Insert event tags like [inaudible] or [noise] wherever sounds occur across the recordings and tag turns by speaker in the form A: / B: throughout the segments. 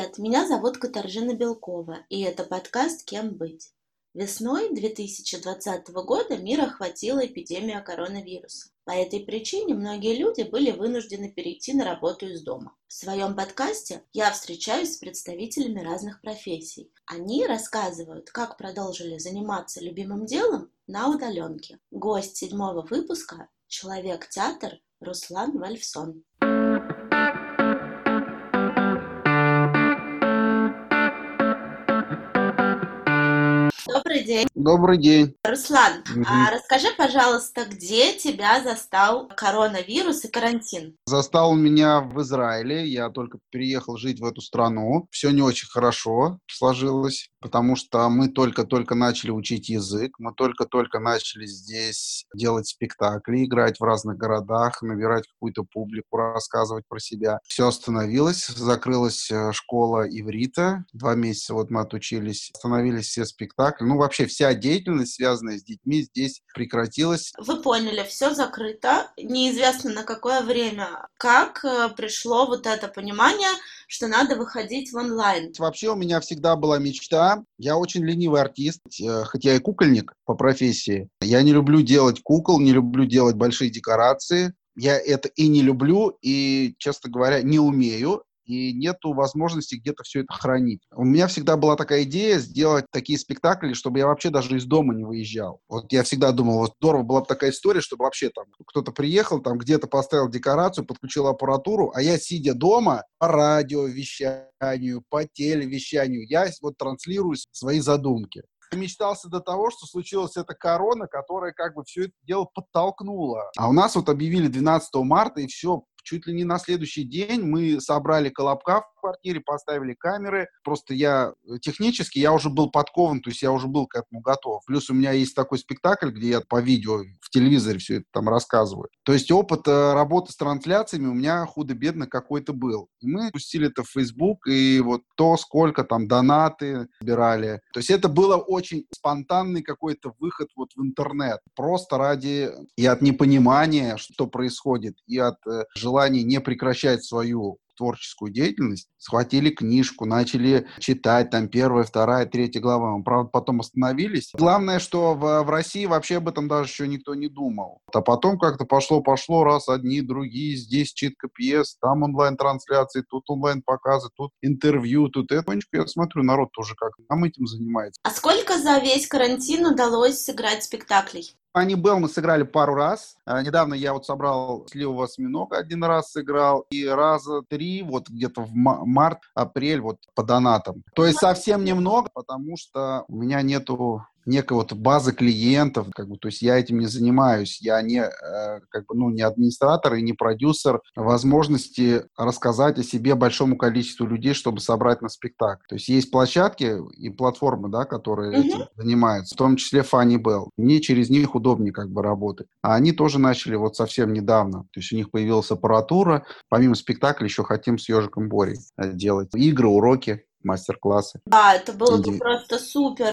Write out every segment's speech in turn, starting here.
A: Привет, меня зовут Катаржина Белкова, и это подкаст «Кем быть?». Весной 2020 года мир охватила эпидемия коронавируса. По этой причине многие люди были вынуждены перейти на работу из дома. В своем подкасте я встречаюсь с представителями разных профессий. Они рассказывают, как продолжили заниматься любимым делом на удаленке. Гость седьмого выпуска – человек-театр Руслан Вальфсон. Добрый день. Руслан, угу. а расскажи, пожалуйста, где тебя застал коронавирус и карантин?
B: Застал меня в Израиле. Я только переехал жить в эту страну. Все не очень хорошо сложилось, потому что мы только-только начали учить язык, мы только-только начали здесь делать спектакли, играть в разных городах, набирать какую-то публику, рассказывать про себя. Все остановилось, закрылась э, школа иврита. Два месяца вот мы отучились, остановились все спектакли. Ну, вообще вся деятельность, связанная с детьми, здесь прекратилась.
A: Вы поняли, все закрыто, неизвестно на какое время. Как э, пришло вот это понимание, что надо выходить в онлайн?
B: Вообще у меня всегда была мечта. Я очень ленивый артист, э, хотя я и кукольник по профессии. Я не люблю делать кукол, не люблю делать большие декорации. Я это и не люблю, и, честно говоря, не умею и нету возможности где-то все это хранить. У меня всегда была такая идея сделать такие спектакли, чтобы я вообще даже из дома не выезжал. Вот я всегда думал, вот здорово была бы такая история, чтобы вообще там кто-то приехал, там где-то поставил декорацию, подключил аппаратуру, а я, сидя дома, по радиовещанию, по телевещанию, я вот транслирую свои задумки мечтался до того, что случилась эта корона, которая как бы все это дело подтолкнула. А у нас вот объявили 12 марта, и все, чуть ли не на следующий день мы собрали колобка в квартире, поставили камеры. Просто я э, технически, я уже был подкован, то есть я уже был к этому готов. Плюс у меня есть такой спектакль, где я по видео в телевизоре все это там рассказываю. То есть опыт э, работы с трансляциями у меня худо-бедно какой-то был. Мы пустили это в Facebook, и вот то, сколько там донаты собирали. То есть это было очень спонтанный какой-то выход вот в интернет. Просто ради и от непонимания, что происходит, и от э, желания не прекращать свою творческую деятельность, схватили книжку, начали читать, там, первая, вторая, третья глава. Мы, правда, потом остановились. Главное, что в, в России вообще об этом даже еще никто не думал. А потом как-то пошло-пошло, раз одни, другие, здесь читка пьес, там онлайн-трансляции, тут онлайн-показы, тут интервью, тут это. Я смотрю, народ тоже как там этим занимается.
A: А сколько за весь карантин удалось сыграть спектаклей?
B: Они был, мы сыграли пару раз. А, недавно я вот собрал «Сливого осьминога» один раз сыграл, и раза три, вот где-то в март, апрель, вот по донатам. То есть совсем немного, потому что у меня нету некой вот базы клиентов, как бы, то есть я этим не занимаюсь, я не, э, как бы, ну, не администратор и не продюсер возможности рассказать о себе большому количеству людей, чтобы собрать на спектакль. То есть есть площадки и платформы, да, которые mm-hmm. этим занимаются, в том числе Funny Bell. Мне через них удобнее как бы работать. А они тоже начали вот совсем недавно. То есть у них появилась аппаратура. Помимо спектакля еще хотим с Ежиком Борей э, делать игры, уроки, мастер-классы.
A: Да, это было бы просто супер.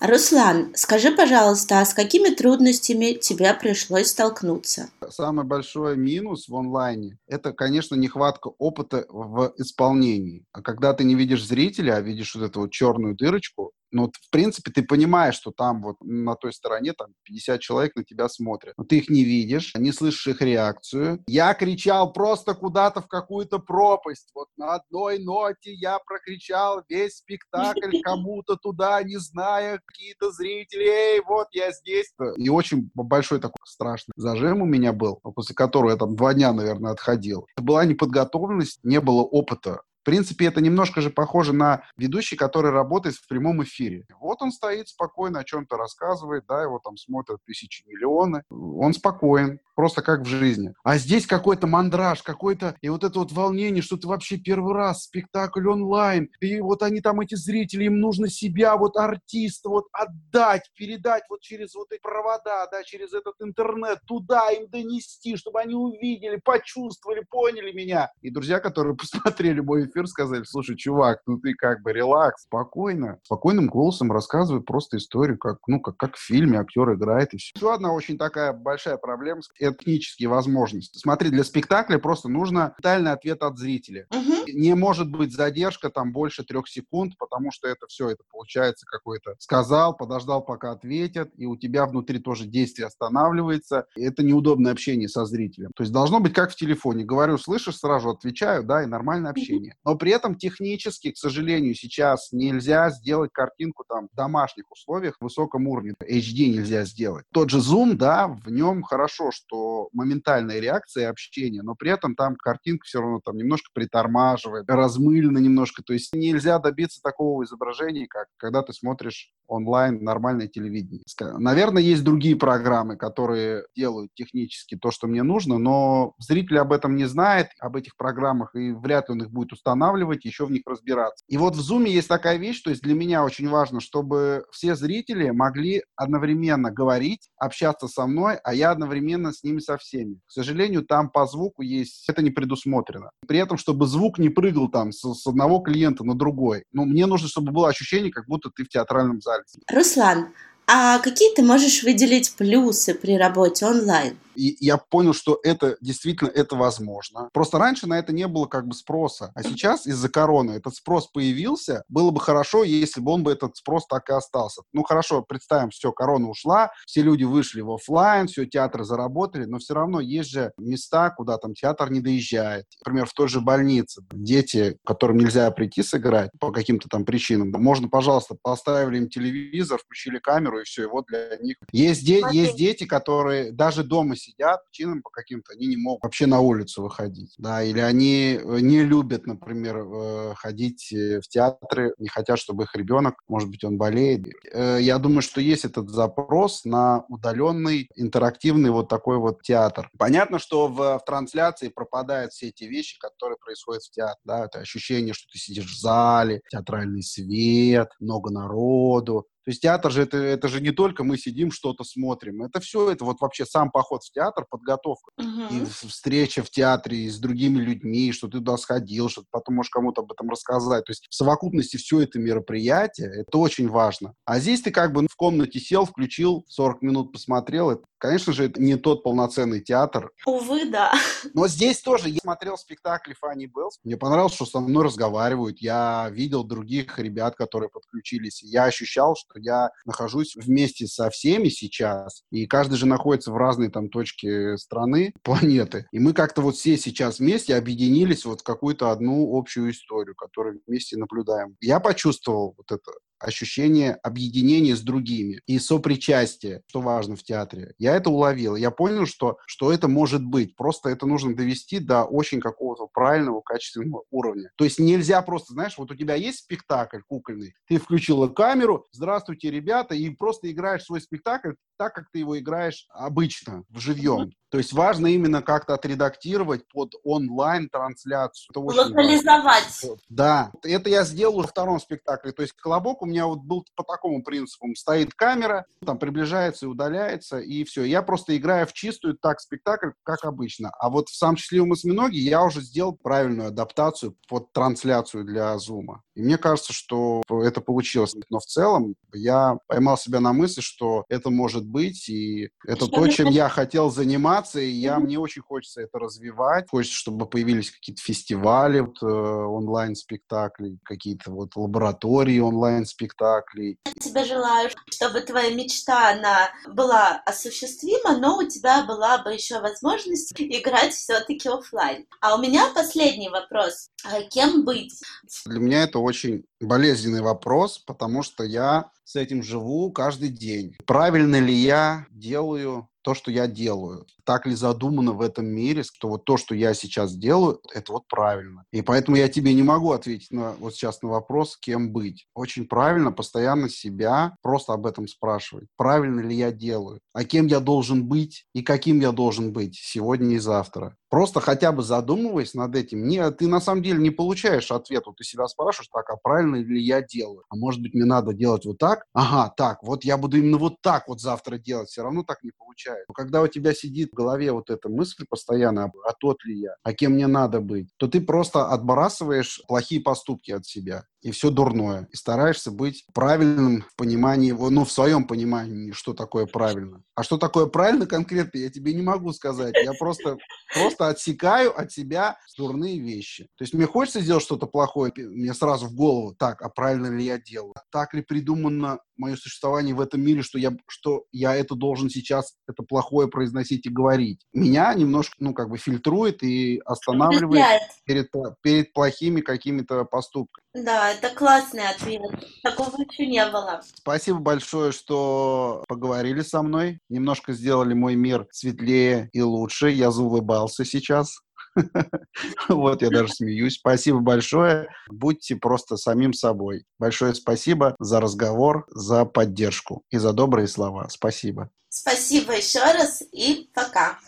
A: Руслан, скажи, пожалуйста, а с какими трудностями тебе пришлось столкнуться?
B: Самый большой минус в онлайне – это, конечно, нехватка опыта в исполнении. А когда ты не видишь зрителя, а видишь вот эту вот черную дырочку, ну, вот, в принципе, ты понимаешь, что там вот на той стороне там 50 человек на тебя смотрят. Но ты их не видишь, не слышишь их реакцию. Я кричал просто куда-то в какую-то пропасть. Вот на одной ноте я прокричал весь спектакль [laughs] кому-то туда, не зная, какие-то зрители, эй, вот я здесь. И очень большой такой страшный зажим у меня был, после которого я там два дня, наверное, отходил. Была неподготовленность, не было опыта принципе, это немножко же похоже на ведущий, который работает в прямом эфире. Вот он стоит спокойно, о чем-то рассказывает, да, его там смотрят тысячи, миллионы. Он спокоен, просто как в жизни. А здесь какой-то мандраж, какой-то, и вот это вот волнение, что ты вообще первый раз, спектакль онлайн, и вот они там, эти зрители, им нужно себя, вот артиста, вот отдать, передать вот через вот эти провода, да, через этот интернет, туда им донести, чтобы они увидели, почувствовали, поняли меня. И друзья, которые [laughs] посмотрели мой эфир, эфир, сказали, слушай, чувак, ну ты как бы релакс, спокойно, спокойным голосом рассказывай просто историю, как, ну, как, как в фильме актер играет и все. Еще одна очень такая большая проблема — это технические возможности. Смотри, для спектакля просто нужно детальный ответ от зрителя. Угу. Не может быть задержка там больше трех секунд, потому что это все, это получается какой-то сказал, подождал, пока ответят, и у тебя внутри тоже действие останавливается. Это неудобное общение со зрителем. То есть должно быть как в телефоне. Говорю, слышишь, сразу отвечаю, да, и нормальное общение. Но при этом технически, к сожалению, сейчас нельзя сделать картинку там в домашних условиях в высоком уровне. HD нельзя сделать. Тот же Zoom, да, в нем хорошо, что моментальная реакция и общение, но при этом там картинка все равно там немножко притормаживает, размылена немножко. То есть нельзя добиться такого изображения, как когда ты смотришь онлайн нормальное телевидение. Наверное, есть другие программы, которые делают технически то, что мне нужно, но зритель об этом не знает, об этих программах, и вряд ли он их будет устанавливать, еще в них разбираться. И вот в Zoom есть такая вещь, то есть для меня очень важно, чтобы все зрители могли одновременно говорить, общаться со мной, а я одновременно с ними со всеми. К сожалению, там по звуку есть, это не предусмотрено. При этом, чтобы звук не прыгал там с, с одного клиента на другой. Ну, мне нужно, чтобы было ощущение, как будто ты в театральном зале.
A: Руслан, а какие ты можешь выделить плюсы при работе онлайн?
B: И я понял, что это действительно это возможно. Просто раньше на это не было как бы спроса. А сейчас из-за короны этот спрос появился. Было бы хорошо, если бы он бы этот спрос так и остался. Ну хорошо, представим, все, корона ушла, все люди вышли в офлайн, все, театры заработали, но все равно есть же места, куда там театр не доезжает. Например, в той же больнице. Дети, которым нельзя прийти сыграть по каким-то там причинам, можно, пожалуйста, поставили им телевизор, включили камеру, и все, и вот для них. Есть, де- есть дети, которые даже дома сидят, сидят, причинам по каким-то, они не могут вообще на улицу выходить, да, или они э, не любят, например, э, ходить э, в театры, не хотят, чтобы их ребенок, может быть, он болеет. Я думаю, что есть этот запрос на удаленный, интерактивный вот такой вот театр. Понятно, что в, в трансляции пропадают все эти вещи, которые происходят в театре, да, это ощущение, что ты сидишь в зале, театральный свет, много народу, то есть театр же это, это же не только мы сидим, что-то смотрим. Это все, это вот вообще сам поход в театр, подготовка. Uh-huh. И встреча в театре с другими людьми, что ты туда сходил, что ты потом можешь кому-то об этом рассказать. То есть в совокупности все это мероприятие, это очень важно. А здесь ты как бы в комнате сел, включил, 40 минут посмотрел. Это, конечно же, это не тот полноценный театр.
A: Увы, да.
B: Но здесь тоже я смотрел спектакли Фанни Беллс. Мне понравилось, что со мной разговаривают. Я видел других ребят, которые подключились. Я ощущал, что я нахожусь вместе со всеми сейчас, и каждый же находится в разной там точке страны, [laughs] планеты. И мы как-то вот все сейчас вместе объединились вот в какую-то одну общую историю, которую вместе наблюдаем. Я почувствовал вот это ощущение объединения с другими и сопричастие, что важно в театре. Я это уловил. Я понял, что, что это может быть. Просто это нужно довести до очень какого-то правильного, качественного уровня. То есть нельзя просто, знаешь, вот у тебя есть спектакль кукольный, ты включила камеру, здравствуйте, ребята, и просто играешь свой спектакль так, как ты его играешь обычно, в живьем. То есть важно именно как-то отредактировать под онлайн-трансляцию.
A: Локализовать.
B: Да. Это я сделал во втором спектакле. То есть «Колобок» у меня вот был по такому принципу. Стоит камера, там приближается и удаляется, и все. Я просто играю в чистую так спектакль, как обычно. А вот в «Сам счастливый осьминоги» я уже сделал правильную адаптацию под трансляцию для Зума. И мне кажется, что это получилось. Но в целом я поймал себя на мысли, что это может быть, и это то, чем я хотел заниматься, заниматься, и я, мне очень хочется это развивать. Хочется, чтобы появились какие-то фестивали вот, э, онлайн-спектаклей, какие-то вот лаборатории онлайн-спектаклей.
A: Я тебе желаю, чтобы твоя мечта, она была осуществима, но у тебя была бы еще возможность играть все-таки офлайн. А у меня последний вопрос. А кем быть?
B: Для меня это очень болезненный вопрос, потому что я с этим живу каждый день. Правильно ли я делаю то, что я делаю. Так ли задумано в этом мире, что вот то, что я сейчас делаю, это вот правильно. И поэтому я тебе не могу ответить на, вот сейчас на вопрос, кем быть. Очень правильно постоянно себя просто об этом спрашивать. Правильно ли я делаю? А кем я должен быть и каким я должен быть сегодня и завтра? Просто хотя бы задумываясь над этим, не, ты на самом деле не получаешь ответа. Ты себя спрашиваешь, так, а правильно ли я делаю? А может быть, мне надо делать вот так? Ага, так, вот я буду именно вот так вот завтра делать. Все равно так не получается. Но когда у тебя сидит голове вот эта мысль постоянно, а тот ли я, а кем мне надо быть, то ты просто отбрасываешь плохие поступки от себя и все дурное. И стараешься быть правильным в понимании, ну, в своем понимании, что такое правильно. А что такое правильно конкретно, я тебе не могу сказать. Я просто, просто отсекаю от себя дурные вещи. То есть мне хочется сделать что-то плохое, мне сразу в голову, так, а правильно ли я делаю? Так ли придумано мое существование в этом мире, что я, что я это должен сейчас, это плохое произносить и говорить? Меня немножко, ну, как бы фильтрует и останавливает перед, перед плохими какими-то поступками.
A: Да, это классный ответ. Такого еще не было.
B: Спасибо большое, что поговорили со мной. Немножко сделали мой мир светлее и лучше. Я заулыбался сейчас. [laughs] Вот, я даже смеюсь. Спасибо большое. Будьте просто самим собой. Большое спасибо за разговор, за поддержку и за добрые слова. Спасибо.
A: Спасибо еще раз и пока.